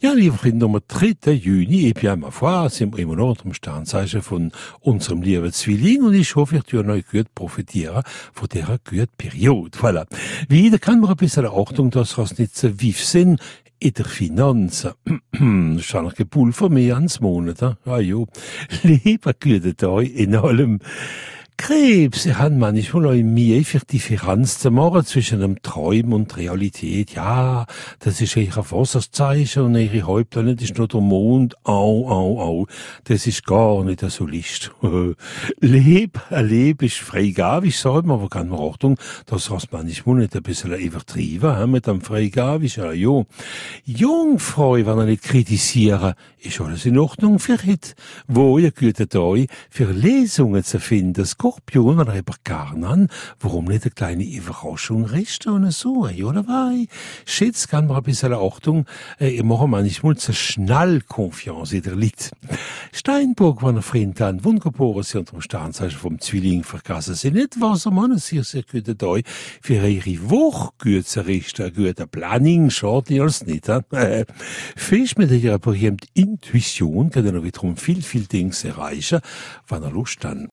Ja, liebe Kinder, am 3. Juni, et bien, ma foi, sind wir immer noch unter dem Sternzeichen von unserem lieben Zwilling und ich hoffe, ihr tut euch gut profitieren von dieser guten Periode. Voilà. Wieder kann man ein bisschen Achtung, dass wir nicht so wief sind in der Finanzen. das ist eigentlich ein Pulver mehr ans Monat. Ah, ja. Lieber gute euch in allem. Krebs, sie haben manchmal auch Mühe für Differenz zu machen zwischen dem Träumen und Realität. Ja, das ist ihr Wasserzeichen und ihre Hauptplanet ist nur der Mond. Au, au, au. Das ist gar nicht so List. Leb, ein Leben ist freigabisch, sagt man, aber kann man Achtung, das heißt manchmal nicht ein bisschen übertrieben, mit dem freigabisch, ja, ja. Jungfrau, wenn er nicht kritisieren, ist alles in Ordnung für heute. Wo ihr gute Tag für Lesungen zu finden. Skorpion oder eben Garnan, warum nicht eine kleine Überraschung richten und so, oder wei? Schätz kann man ein bisschen Achtung, äh, ich mache manchmal zu schnell Confiance in der liegt. Steinburg war ein Freund an, wunderbar, sie unter dem Sternzeichen vom Zwilling vergessen sie nicht, was er man sehr, sehr gute Tag für ihre Woche gut zu richten, gute Planning, schadet als nicht, äh, Fisch mit ihrer berühmten Intuition kann er wiederum viel, viel Dinge erreichen, wenn er Lust hat.